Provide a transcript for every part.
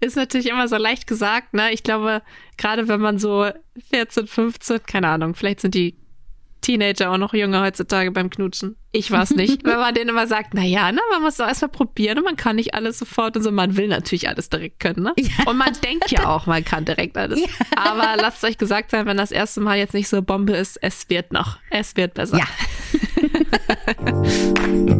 ist natürlich immer so leicht gesagt, ne? Ich glaube, gerade wenn man so 14, 15, keine Ahnung, vielleicht sind die Teenager auch noch jünger heutzutage beim Knutschen. Ich weiß nicht. Wenn man denen immer sagt, na ja, ne, man muss doch erstmal probieren und man kann nicht alles sofort und so. Man will natürlich alles direkt können, ne? Ja. Und man denkt ja auch, man kann direkt alles. Ja. Aber lasst euch gesagt sein, wenn das erste Mal jetzt nicht so Bombe ist, es wird noch. Es wird besser. Ja.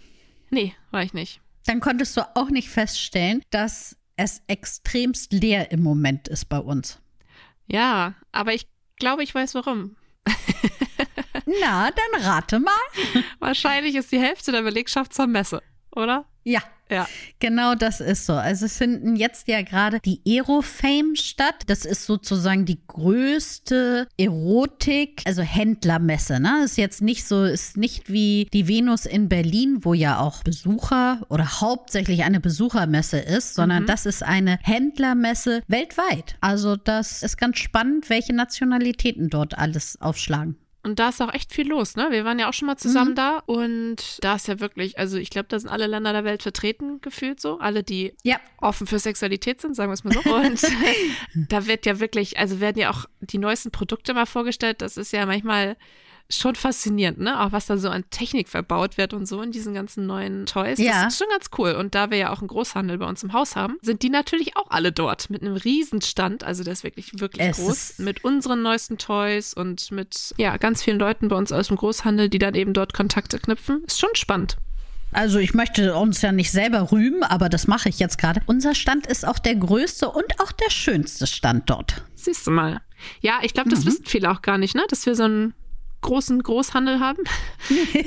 Nee, war ich nicht. Dann konntest du auch nicht feststellen, dass es extremst leer im Moment ist bei uns. Ja, aber ich glaube, ich weiß warum. Na, dann rate mal. Wahrscheinlich ist die Hälfte der Belegschaft zur Messe, oder? Ja, ja. Genau das ist so. Also es finden jetzt ja gerade die Aerofame statt. Das ist sozusagen die größte Erotik, also Händlermesse. Ne? Ist jetzt nicht so, ist nicht wie die Venus in Berlin, wo ja auch Besucher oder hauptsächlich eine Besuchermesse ist, sondern mhm. das ist eine Händlermesse weltweit. Also das ist ganz spannend, welche Nationalitäten dort alles aufschlagen. Und da ist auch echt viel los, ne? Wir waren ja auch schon mal zusammen mhm. da und da ist ja wirklich, also ich glaube, da sind alle Länder der Welt vertreten, gefühlt so. Alle, die ja. offen für Sexualität sind, sagen wir es mal so. Und da wird ja wirklich, also werden ja auch die neuesten Produkte mal vorgestellt. Das ist ja manchmal schon faszinierend, ne? Auch was da so an Technik verbaut wird und so in diesen ganzen neuen Toys. Ja. Das ist schon ganz cool. Und da wir ja auch einen Großhandel bei uns im Haus haben, sind die natürlich auch alle dort mit einem Riesenstand. Also der ist wirklich, wirklich es groß. Mit unseren neuesten Toys und mit, ja, ganz vielen Leuten bei uns aus dem Großhandel, die dann eben dort Kontakte knüpfen. Ist schon spannend. Also ich möchte uns ja nicht selber rühmen, aber das mache ich jetzt gerade. Unser Stand ist auch der größte und auch der schönste Stand dort. Siehst du mal. Ja, ich glaube, das mhm. wissen viele auch gar nicht, ne? Dass wir so ein großen Großhandel haben.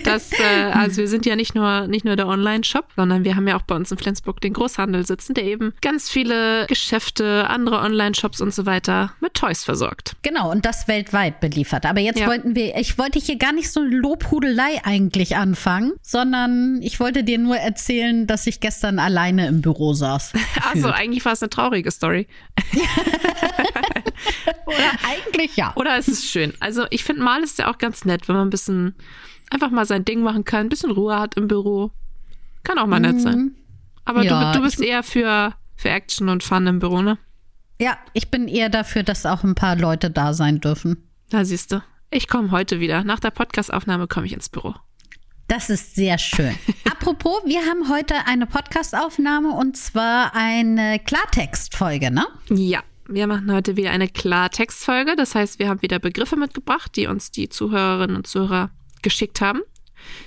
Das, äh, also wir sind ja nicht nur, nicht nur der Online-Shop, sondern wir haben ja auch bei uns in Flensburg den Großhandel sitzen, der eben ganz viele Geschäfte, andere Online-Shops und so weiter mit Toys versorgt. Genau, und das weltweit beliefert. Aber jetzt ja. wollten wir, ich wollte hier gar nicht so Lobhudelei eigentlich anfangen, sondern ich wollte dir nur erzählen, dass ich gestern alleine im Büro saß. Also eigentlich war es eine traurige Story. Oder eigentlich ja. Oder es ist schön. Also ich finde, mal ist ja auch ganz nett, wenn man ein bisschen einfach mal sein Ding machen kann, ein bisschen Ruhe hat im Büro. Kann auch mal nett sein. Mhm. Aber ja, du, du bist eher für, für Action und Fun im Büro, ne? Ja, ich bin eher dafür, dass auch ein paar Leute da sein dürfen. Da siehst du. Ich komme heute wieder. Nach der Podcastaufnahme komme ich ins Büro. Das ist sehr schön. Apropos, wir haben heute eine Podcastaufnahme und zwar eine Klartextfolge, ne? Ja. Wir machen heute wieder eine Klartextfolge. Das heißt, wir haben wieder Begriffe mitgebracht, die uns die Zuhörerinnen und Zuhörer geschickt haben.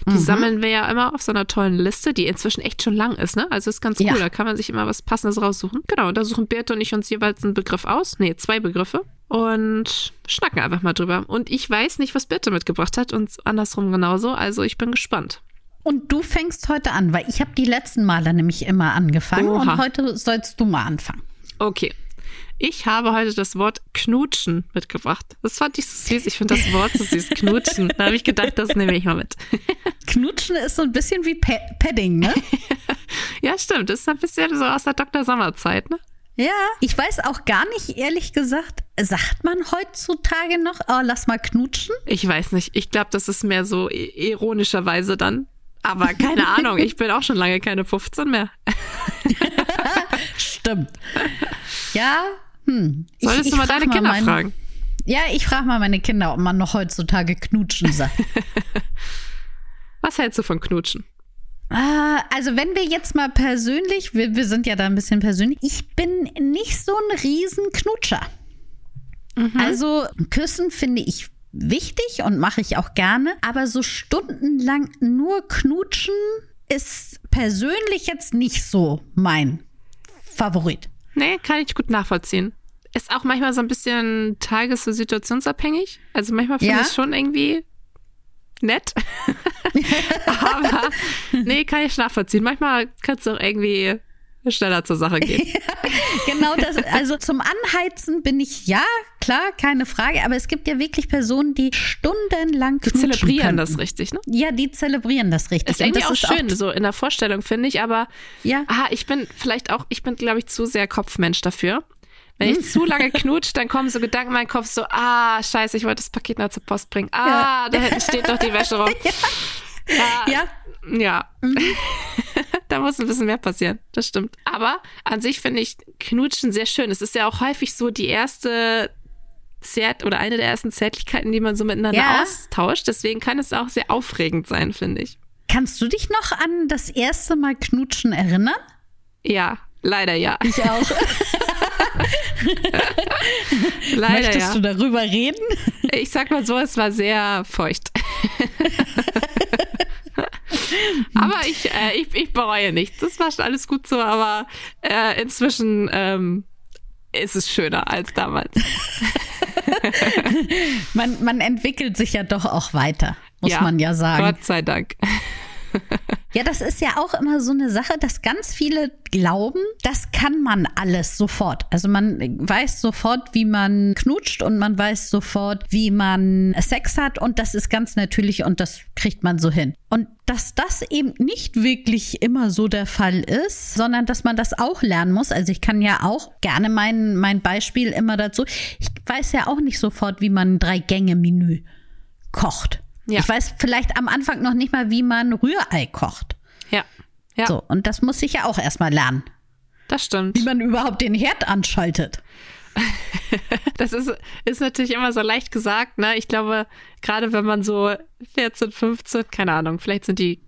Die mhm. sammeln wir ja immer auf so einer tollen Liste, die inzwischen echt schon lang ist, ne? Also ist ganz cool. Ja. Da kann man sich immer was Passendes raussuchen. Genau, da suchen Birte und ich uns jeweils einen Begriff aus. Nee, zwei Begriffe. Und schnacken einfach mal drüber. Und ich weiß nicht, was Birte mitgebracht hat und andersrum genauso. Also ich bin gespannt. Und du fängst heute an, weil ich habe die letzten Male nämlich immer angefangen Oha. und heute sollst du mal anfangen. Okay, ich habe heute das Wort knutschen mitgebracht. Das fand ich so süß. Ich finde das Wort so süß, knutschen. Da habe ich gedacht, das nehme ich mal mit. Knutschen ist so ein bisschen wie Pe Padding, ne? ja, stimmt. Das ist ein bisschen so aus der Dr. Sommerzeit, ne? Ja, ich weiß auch gar nicht, ehrlich gesagt, sagt man heutzutage noch, oh, lass mal knutschen? Ich weiß nicht. Ich glaube, das ist mehr so ironischerweise dann. Aber keine Ahnung, ich bin auch schon lange keine 15 mehr. Stimmt. Ja, hm. Solltest ich, du mal deine mal Kinder mein, fragen? Ja, ich frage mal meine Kinder, ob man noch heutzutage knutschen sagt. Was hältst du von knutschen? Ah, also wenn wir jetzt mal persönlich, wir, wir sind ja da ein bisschen persönlich, ich bin nicht so ein Riesenknutscher. Mhm. Also küssen finde ich wichtig und mache ich auch gerne, aber so stundenlang nur knutschen ist persönlich jetzt nicht so mein Favorit. Nee, kann ich gut nachvollziehen. Ist auch manchmal so ein bisschen tages- und situationsabhängig. Also manchmal finde ja? ich es schon irgendwie nett. Aber nee, kann ich nachvollziehen. Manchmal kannst du auch irgendwie schneller zur Sache geht. genau das. Also zum Anheizen bin ich ja, klar, keine Frage. Aber es gibt ja wirklich Personen, die stundenlang Die zelebrieren das richtig, ne? Ja, die zelebrieren das richtig. Ist eigentlich auch schön, auch so in der Vorstellung, finde ich. Aber ja. aha, ich bin vielleicht auch, ich bin, glaube ich, zu sehr Kopfmensch dafür. Wenn ich zu lange knutsche, dann kommen so Gedanken in meinen Kopf so, ah, scheiße, ich wollte das Paket noch zur Post bringen. Ah, ja. da hinten steht doch die Wäsche rum. Ja. Ja. Ja. Mhm. da muss ein bisschen mehr passieren. Das stimmt. Aber an sich finde ich Knutschen sehr schön. Es ist ja auch häufig so die erste Zärt oder eine der ersten Zärtlichkeiten, die man so miteinander ja. austauscht. Deswegen kann es auch sehr aufregend sein, finde ich. Kannst du dich noch an das erste Mal Knutschen erinnern? Ja, leider ja. Ich auch. leider Möchtest ja. du darüber reden? Ich sag mal so, es war sehr feucht. aber ich, äh, ich, ich bereue nichts. Das war schon alles gut so, aber äh, inzwischen ähm, ist es schöner als damals. man, man entwickelt sich ja doch auch weiter, muss ja, man ja sagen. Gott sei Dank. Ja, das ist ja auch immer so eine Sache, dass ganz viele glauben, das kann man alles sofort. Also man weiß sofort, wie man knutscht und man weiß sofort, wie man Sex hat und das ist ganz natürlich und das kriegt man so hin. Und dass das eben nicht wirklich immer so der Fall ist, sondern dass man das auch lernen muss. Also ich kann ja auch gerne mein, mein Beispiel immer dazu. Ich weiß ja auch nicht sofort, wie man ein Drei-Gänge-Menü kocht. Ja. Ich weiß vielleicht am Anfang noch nicht mal, wie man Rührei kocht. Ja. ja. So, und das muss ich ja auch erstmal lernen. Das stimmt. Wie man überhaupt den Herd anschaltet. das ist, ist natürlich immer so leicht gesagt, ne? Ich glaube, gerade wenn man so 14, 15, keine Ahnung, vielleicht sind die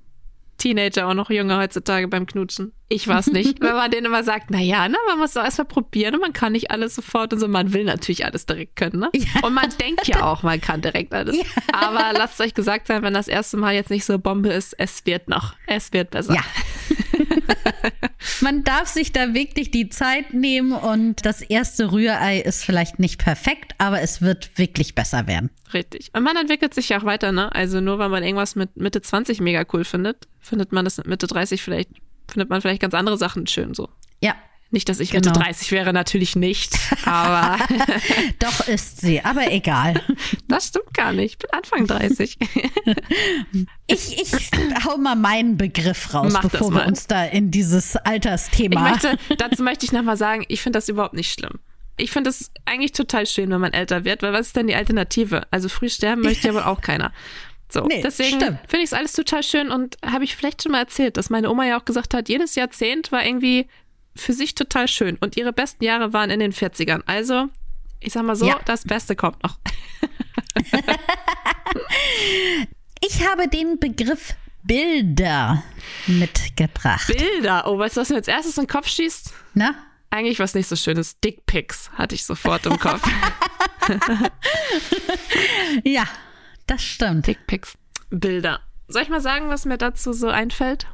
Teenager auch noch jünger heutzutage beim Knutschen. Ich weiß nicht. Wenn man denen immer sagt, na ja, ne, man muss doch erstmal probieren und man kann nicht alles sofort und so. Man will natürlich alles direkt können, ne? Ja. Und man denkt ja auch, man kann direkt alles. Ja. Aber lasst euch gesagt sein, wenn das erste Mal jetzt nicht so Bombe ist, es wird noch. Es wird besser. Ja. man darf sich da wirklich die Zeit nehmen und das erste Rührei ist vielleicht nicht perfekt, aber es wird wirklich besser werden. Richtig. Und man entwickelt sich ja auch weiter, ne? Also nur weil man irgendwas mit Mitte 20 mega cool findet, findet man das mit Mitte 30 vielleicht, findet man vielleicht ganz andere Sachen schön so. Ja. Nicht, dass ich genau. Mitte 30 wäre, natürlich nicht, aber. Doch ist sie, aber egal. Das stimmt gar nicht. Ich bin Anfang 30. ich, ich hau mal meinen Begriff raus, Mach bevor wir uns da in dieses Altersthema. Ich möchte, dazu möchte ich nochmal sagen, ich finde das überhaupt nicht schlimm ich finde es eigentlich total schön, wenn man älter wird, weil was ist denn die Alternative? Also früh sterben möchte ja wohl auch keiner. So, nee, deswegen finde ich es alles total schön und habe ich vielleicht schon mal erzählt, dass meine Oma ja auch gesagt hat, jedes Jahrzehnt war irgendwie für sich total schön und ihre besten Jahre waren in den 40ern. Also, ich sag mal so, ja. das Beste kommt noch. ich habe den Begriff Bilder mitgebracht. Bilder? Oh, weißt du, was mir als erstes in den Kopf schießt? Na? Eigentlich was nicht so schönes. Dickpics hatte ich sofort im Kopf. ja, das stimmt. Dickpics. Bilder. Soll ich mal sagen, was mir dazu so einfällt?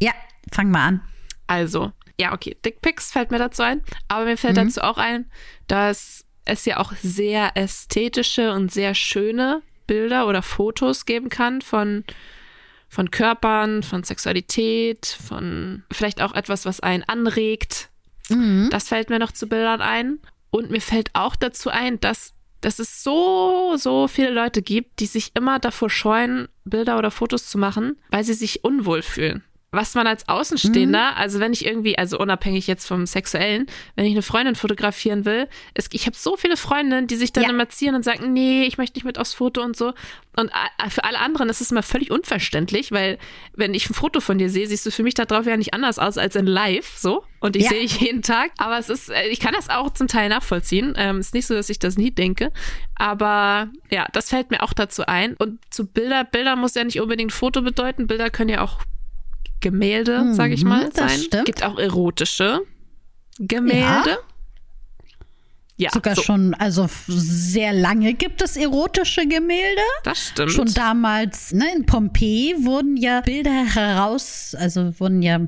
Ja, fang mal an. Also, ja, okay, Dickpics fällt mir dazu ein. Aber mir fällt mhm. dazu auch ein, dass es ja auch sehr ästhetische und sehr schöne Bilder oder Fotos geben kann von, von Körpern, von Sexualität, von vielleicht auch etwas, was einen anregt, Mhm. Das fällt mir noch zu Bildern ein. Und mir fällt auch dazu ein, dass, dass es so, so viele Leute gibt, die sich immer davor scheuen, Bilder oder Fotos zu machen, weil sie sich unwohl fühlen was man als Außenstehender, mhm. also wenn ich irgendwie, also unabhängig jetzt vom Sexuellen, wenn ich eine Freundin fotografieren will, es, ich habe so viele Freundinnen, die sich dann ja. immer ziehen und sagen, nee, ich möchte nicht mit aufs Foto und so. Und für alle anderen ist es immer völlig unverständlich, weil wenn ich ein Foto von dir sehe, siehst du für mich da drauf ja nicht anders aus als in live, so. Und ich ja. sehe ich jeden Tag. Aber es ist, äh, ich kann das auch zum Teil nachvollziehen. Ähm, ist nicht so, dass ich das nie denke. Aber ja, das fällt mir auch dazu ein. Und zu Bilder, Bilder muss ja nicht unbedingt Foto bedeuten. Bilder können ja auch Gemälde, mhm, sage ich mal, sein. Das stimmt. Gibt auch erotische Gemälde. Ja. Ja, Sogar so. schon, also sehr lange gibt es erotische Gemälde. Das stimmt. Schon damals, ne, in Pompeji wurden ja Bilder heraus, also wurden ja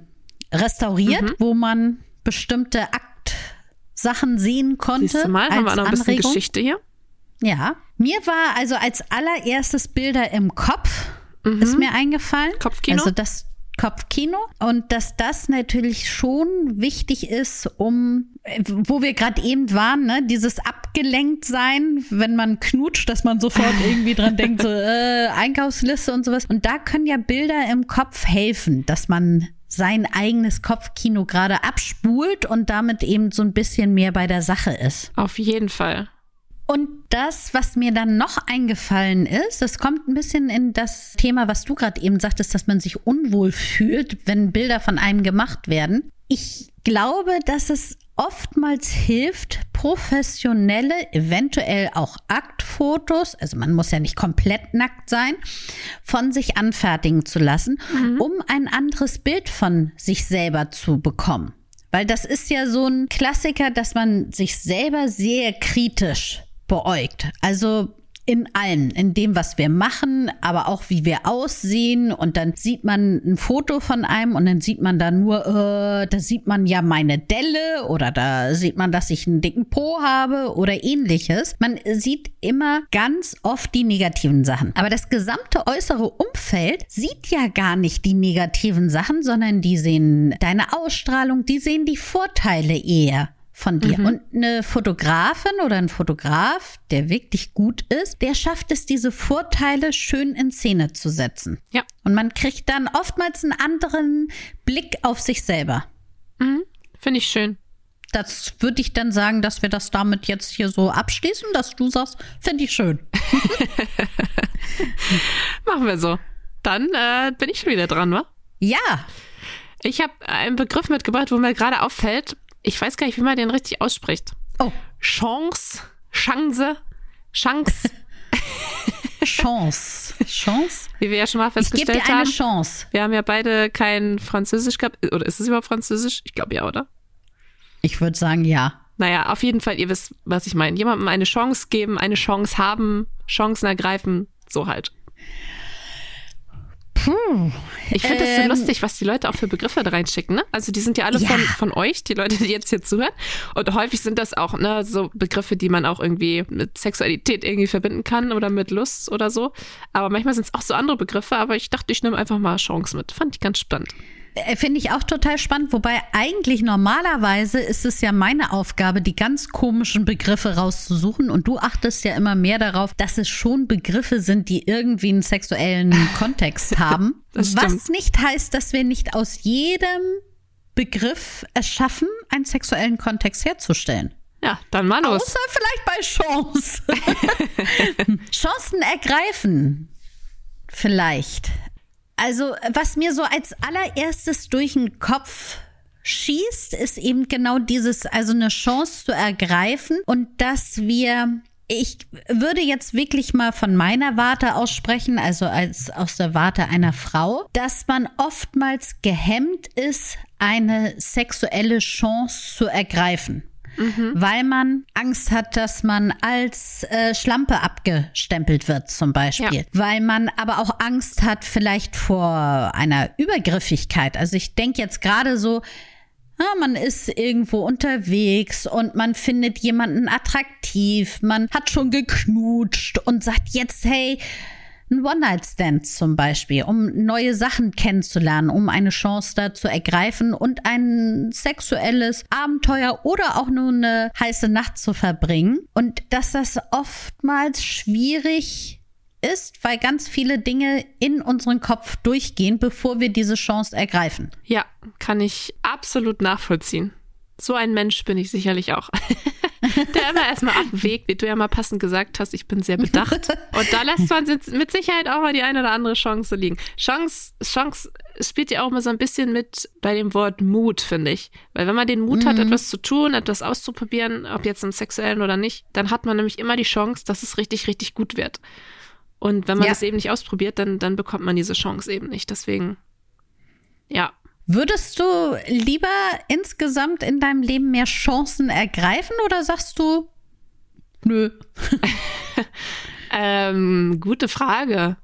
restauriert, mhm. wo man bestimmte Aktsachen sehen konnte. Siehst du mal, haben wir noch ein bisschen Anregung. Geschichte hier. Ja, mir war also als allererstes Bilder im Kopf, mhm. ist mir eingefallen. Kopfkino? Also das Kopfkino und dass das natürlich schon wichtig ist, um, wo wir gerade eben waren, ne, dieses abgelenkt sein, wenn man knutscht, dass man sofort irgendwie dran denkt, so äh, Einkaufsliste und sowas. Und da können ja Bilder im Kopf helfen, dass man sein eigenes Kopfkino gerade abspult und damit eben so ein bisschen mehr bei der Sache ist. Auf jeden Fall. Und das, was mir dann noch eingefallen ist, das kommt ein bisschen in das Thema, was du gerade eben sagtest, dass man sich unwohl fühlt, wenn Bilder von einem gemacht werden. Ich glaube, dass es oftmals hilft, professionelle, eventuell auch Aktfotos, also man muss ja nicht komplett nackt sein, von sich anfertigen zu lassen, mhm. um ein anderes Bild von sich selber zu bekommen. Weil das ist ja so ein Klassiker, dass man sich selber sehr kritisch beäugt. Also in allem, in dem, was wir machen, aber auch wie wir aussehen. Und dann sieht man ein Foto von einem und dann sieht man da nur, äh, da sieht man ja meine Delle oder da sieht man, dass ich einen dicken Po habe oder ähnliches. Man sieht immer ganz oft die negativen Sachen. Aber das gesamte äußere Umfeld sieht ja gar nicht die negativen Sachen, sondern die sehen deine Ausstrahlung, die sehen die Vorteile eher von dir. Mhm. Und eine Fotografin oder ein Fotograf, der wirklich gut ist, der schafft es, diese Vorteile schön in Szene zu setzen. Ja. Und man kriegt dann oftmals einen anderen Blick auf sich selber. Mhm. Finde ich schön. Das würde ich dann sagen, dass wir das damit jetzt hier so abschließen, dass du sagst, finde ich schön. Machen wir so. Dann äh, bin ich schon wieder dran, wa? Ja. Ich habe einen Begriff mitgebracht, wo mir gerade auffällt, ich weiß gar nicht, wie man den richtig ausspricht. Oh. Chance, Chance, Chance. Chance. Chance? Wie wir ja schon mal festgestellt ich dir eine haben. Chance. Wir haben ja beide kein Französisch gehabt. Oder ist es überhaupt Französisch? Ich glaube ja, oder? Ich würde sagen ja. Naja, auf jeden Fall, ihr wisst, was ich meine. Jemandem eine Chance geben, eine Chance haben, Chancen ergreifen, so halt. Puh. Ich finde das so ähm, lustig, was die Leute auch für Begriffe da reinschicken. Ne? Also die sind ja alle ja. Von, von euch, die Leute, die jetzt hier zuhören. Und häufig sind das auch ne, so Begriffe, die man auch irgendwie mit Sexualität irgendwie verbinden kann oder mit Lust oder so. Aber manchmal sind es auch so andere Begriffe. Aber ich dachte, ich nehme einfach mal Chance mit. Fand ich ganz spannend. Äh, finde ich auch total spannend, wobei eigentlich normalerweise ist es ja meine Aufgabe, die ganz komischen Begriffe rauszusuchen und du achtest ja immer mehr darauf, dass es schon Begriffe sind, die irgendwie einen sexuellen Kontext haben. was nicht heißt, dass wir nicht aus jedem Begriff es schaffen, einen sexuellen Kontext herzustellen. Ja, dann mal los. Außer vielleicht bei Chance. Chancen ergreifen. Vielleicht. Also, was mir so als allererstes durch den Kopf schießt, ist eben genau dieses, also eine Chance zu ergreifen und dass wir ich würde jetzt wirklich mal von meiner Warte aussprechen, also als aus der Warte einer Frau, dass man oftmals gehemmt ist, eine sexuelle Chance zu ergreifen mhm. weil man Angst hat, dass man als äh, Schlampe abgestempelt wird zum Beispiel. Ja. Weil man aber auch Angst hat vielleicht vor einer Übergriffigkeit. Also ich denke jetzt gerade so, ja, man ist irgendwo unterwegs und man findet jemanden attraktiv, man hat schon geknutscht und sagt jetzt, hey, ein One-Night-Stand zum Beispiel, um neue Sachen kennenzulernen, um eine Chance da zu ergreifen und ein sexuelles Abenteuer oder auch nur eine heiße Nacht zu verbringen. Und dass das oftmals schwierig ist, weil ganz viele Dinge in unseren Kopf durchgehen, bevor wir diese Chance ergreifen. Ja, kann ich absolut nachvollziehen. So ein Mensch bin ich sicherlich auch. der immer erstmal abwägt, wie du ja mal passend gesagt hast, ich bin sehr bedacht. Und da lässt man mit Sicherheit auch mal die eine oder andere Chance liegen. Chance, Chance spielt ja auch mal so ein bisschen mit bei dem Wort Mut, finde ich. Weil wenn man den Mut mhm. hat, etwas zu tun, etwas auszuprobieren, ob jetzt im Sexuellen oder nicht, dann hat man nämlich immer die Chance, dass es richtig, richtig gut wird. Und wenn man ja. das eben nicht ausprobiert, dann, dann bekommt man diese Chance eben nicht. Deswegen, ja, Würdest du lieber insgesamt in deinem Leben mehr Chancen ergreifen oder sagst du, nö? ähm, gute Frage.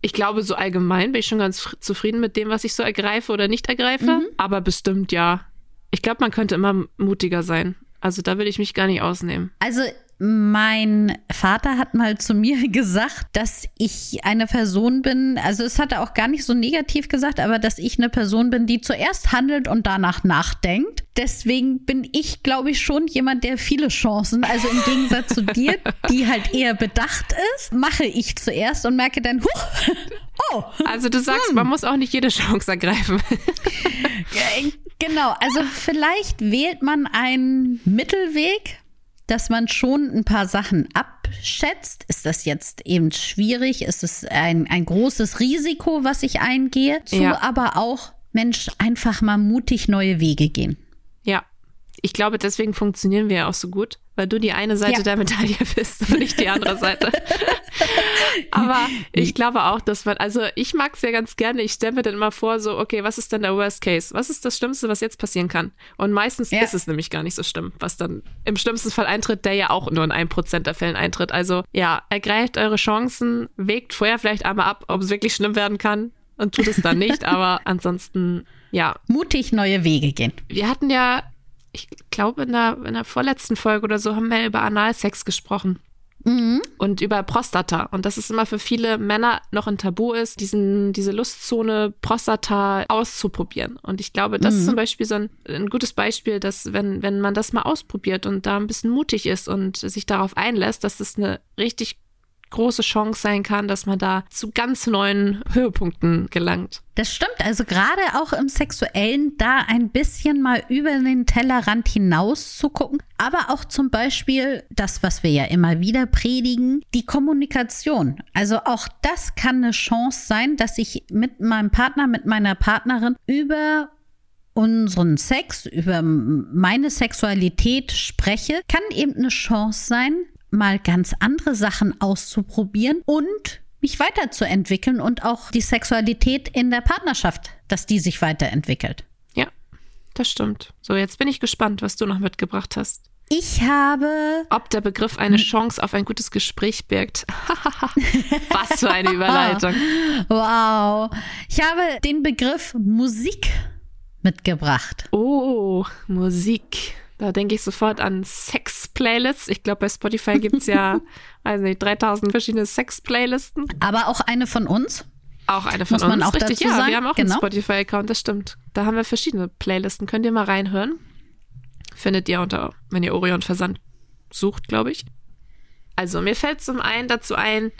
Ich glaube, so allgemein bin ich schon ganz zufrieden mit dem, was ich so ergreife oder nicht ergreife. Mhm. Aber bestimmt ja. Ich glaube, man könnte immer mutiger sein. Also da will ich mich gar nicht ausnehmen. Also Mein Vater hat mal zu mir gesagt, dass ich eine Person bin, also es hat er auch gar nicht so negativ gesagt, aber dass ich eine Person bin, die zuerst handelt und danach nachdenkt. Deswegen bin ich, glaube ich, schon jemand, der viele Chancen, also im Gegensatz zu dir, die halt eher bedacht ist, mache ich zuerst und merke dann, huch, oh. Also du sagst, hm. man muss auch nicht jede Chance ergreifen. genau, also vielleicht wählt man einen Mittelweg, dass man schon ein paar Sachen abschätzt. Ist das jetzt eben schwierig? Ist es ein, ein großes Risiko, was ich eingehe? Zu ja. aber auch, Mensch, einfach mal mutig neue Wege gehen. Ja, ich glaube, deswegen funktionieren wir ja auch so gut, weil du die eine Seite ja. der Medaille bist und nicht die andere Seite. Aber ich glaube auch, dass man, also ich mag es ja ganz gerne. Ich stelle mir dann immer vor, so, okay, was ist denn der Worst Case? Was ist das Schlimmste, was jetzt passieren kann? Und meistens ja. ist es nämlich gar nicht so schlimm, was dann im schlimmsten Fall eintritt, der ja auch nur in einem Prozent der Fällen eintritt. Also ja, ergreift eure Chancen, wägt vorher vielleicht einmal ab, ob es wirklich schlimm werden kann und tut es dann nicht. Aber ansonsten, ja. Mutig neue Wege gehen. Wir hatten ja ich glaube, in der, in der vorletzten Folge oder so haben wir über Analsex gesprochen. Mhm. Und über Prostata. Und dass es immer für viele Männer noch ein Tabu ist, diesen, diese Lustzone Prostata auszuprobieren. Und ich glaube, das mhm. ist zum Beispiel so ein, ein gutes Beispiel, dass wenn, wenn man das mal ausprobiert und da ein bisschen mutig ist und sich darauf einlässt, dass es eine richtig große Chance sein kann, dass man da zu ganz neuen Höhepunkten gelangt. Das stimmt. Also gerade auch im Sexuellen da ein bisschen mal über den Tellerrand hinaus zu gucken. Aber auch zum Beispiel das, was wir ja immer wieder predigen, die Kommunikation. Also auch das kann eine Chance sein, dass ich mit meinem Partner, mit meiner Partnerin über unseren Sex, über meine Sexualität spreche, kann eben eine Chance sein, mal ganz andere Sachen auszuprobieren und mich weiterzuentwickeln und auch die Sexualität in der Partnerschaft, dass die sich weiterentwickelt. Ja, das stimmt. So, jetzt bin ich gespannt, was du noch mitgebracht hast. Ich habe. Ob der Begriff eine Chance auf ein gutes Gespräch birgt. was für eine Überleitung. wow. Ich habe den Begriff Musik mitgebracht. Oh, Musik. Da denke ich sofort an Sex-Playlists. Ich glaube, bei Spotify gibt es ja, weiß nicht, 3000 verschiedene Sex-Playlisten. Aber auch eine von uns. Auch eine von Muss uns. Man auch Richtig, dazu ja, sagen. wir haben auch genau. einen Spotify-Account, das stimmt. Da haben wir verschiedene Playlisten. Könnt ihr mal reinhören. Findet ihr unter, wenn ihr Orion Versand sucht, glaube ich. Also, mir fällt zum einen dazu ein,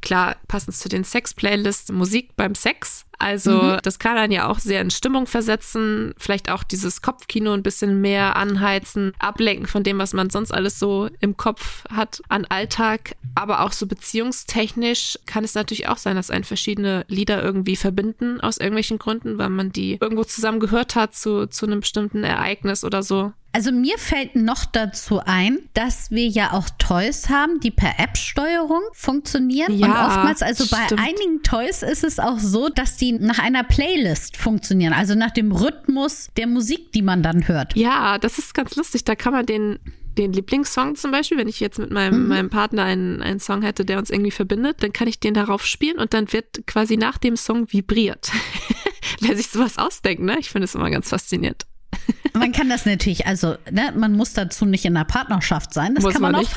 klar, passend zu den Sex-Playlists, Musik beim Sex. Also mhm. das kann dann ja auch sehr in Stimmung versetzen, vielleicht auch dieses Kopfkino ein bisschen mehr anheizen, ablenken von dem, was man sonst alles so im Kopf hat an Alltag. Aber auch so beziehungstechnisch kann es natürlich auch sein, dass ein verschiedene Lieder irgendwie verbinden aus irgendwelchen Gründen, weil man die irgendwo zusammen gehört hat zu, zu einem bestimmten Ereignis oder so. Also mir fällt noch dazu ein, dass wir ja auch Toys haben, die per App-Steuerung funktionieren. Ja, und oftmals, also bei stimmt. einigen Toys ist es auch so, dass die nach einer Playlist funktionieren, also nach dem Rhythmus der Musik, die man dann hört. Ja, das ist ganz lustig. Da kann man den den Lieblingssong zum Beispiel, wenn ich jetzt mit meinem, mhm. meinem Partner einen, einen Song hätte, der uns irgendwie verbindet, dann kann ich den darauf spielen und dann wird quasi nach dem Song vibriert. Wer sich sowas ausdenkt, ne? Ich finde es immer ganz faszinierend. Man kann das natürlich, also ne, man muss dazu nicht in einer Partnerschaft sein. Das muss kann man, man auch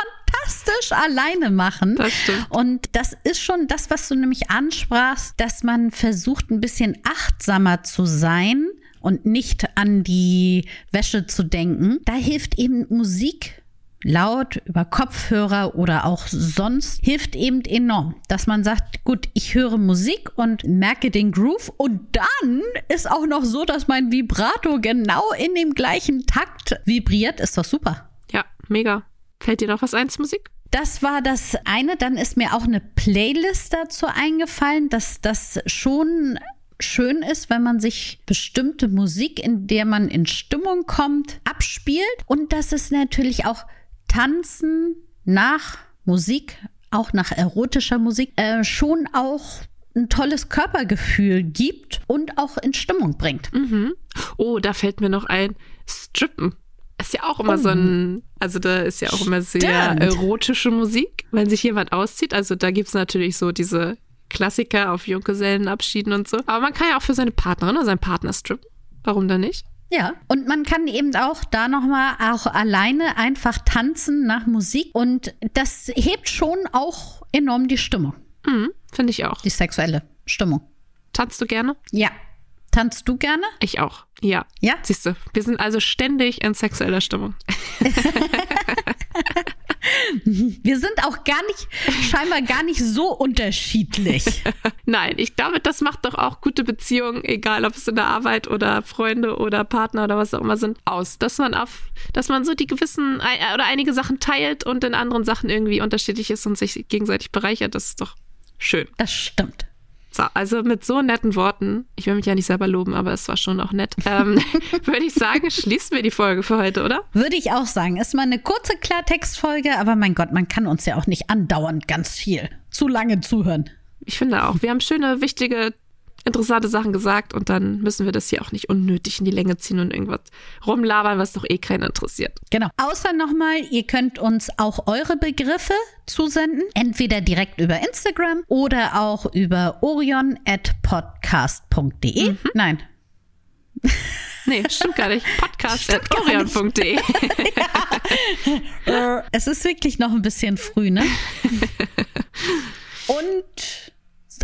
fantastisch alleine machen. Das stimmt. Und das ist schon das, was du nämlich ansprachst, dass man versucht, ein bisschen achtsamer zu sein und nicht an die Wäsche zu denken. Da hilft eben Musik laut über Kopfhörer oder auch sonst hilft eben enorm, dass man sagt, gut, ich höre Musik und merke den Groove und dann ist auch noch so, dass mein Vibrato genau in dem gleichen Takt vibriert, ist doch super. Ja, mega. Fällt dir noch was ein zur Musik? Das war das eine. Dann ist mir auch eine Playlist dazu eingefallen, dass das schon schön ist, wenn man sich bestimmte Musik, in der man in Stimmung kommt, abspielt und dass es natürlich auch Tanzen nach Musik, auch nach erotischer Musik, äh, schon auch ein tolles Körpergefühl gibt und auch in Stimmung bringt. Mhm. Oh, da fällt mir noch ein, Strippen. Ist ja auch immer oh. so ein, also da ist ja auch immer sehr erotische Musik, wenn sich jemand auszieht. Also da gibt es natürlich so diese Klassiker auf Junggesellenabschieden und so. Aber man kann ja auch für seine Partnerin oder seinen Partner strippen. Warum dann nicht? Ja, und man kann eben auch da nochmal auch alleine einfach tanzen nach Musik und das hebt schon auch enorm die Stimmung. Mhm, Finde ich auch. Die sexuelle Stimmung. Tanzt du gerne? Ja. Tanzt du gerne? Ich auch. Ja. Ja? Siehst du, wir sind also ständig in sexueller Stimmung. Wir sind auch gar nicht, scheinbar gar nicht so unterschiedlich. Nein, ich glaube, das macht doch auch gute Beziehungen, egal ob es in der Arbeit oder Freunde oder Partner oder was auch immer sind, aus. Dass man auf, dass man so die gewissen oder einige Sachen teilt und in anderen Sachen irgendwie unterschiedlich ist und sich gegenseitig bereichert. Das ist doch schön. Das stimmt. So, also mit so netten Worten, ich will mich ja nicht selber loben, aber es war schon auch nett, ähm, würde ich sagen, schließen wir die Folge für heute, oder? Würde ich auch sagen. Ist mal eine kurze Klartextfolge, aber mein Gott, man kann uns ja auch nicht andauernd ganz viel zu lange zuhören. Ich finde auch, wir haben schöne, wichtige interessante Sachen gesagt und dann müssen wir das hier auch nicht unnötig in die Länge ziehen und irgendwas rumlabern, was doch eh keinen interessiert. Genau. Außer nochmal, ihr könnt uns auch eure Begriffe zusenden, entweder direkt über Instagram oder auch über orion.podcast.de. Mhm. Nein. Nee, stimmt gar nicht. Podcast.orion.de. ja. Es ist wirklich noch ein bisschen früh, ne? Und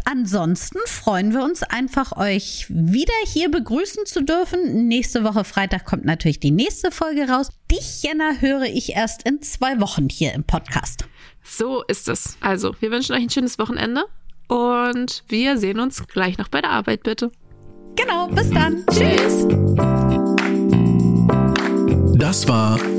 ansonsten freuen wir uns einfach, euch wieder hier begrüßen zu dürfen. Nächste Woche Freitag kommt natürlich die nächste Folge raus. Dich, Jenna, höre ich erst in zwei Wochen hier im Podcast. So ist es. Also, wir wünschen euch ein schönes Wochenende und wir sehen uns gleich noch bei der Arbeit, bitte. Genau, bis dann. Tschüss. Das war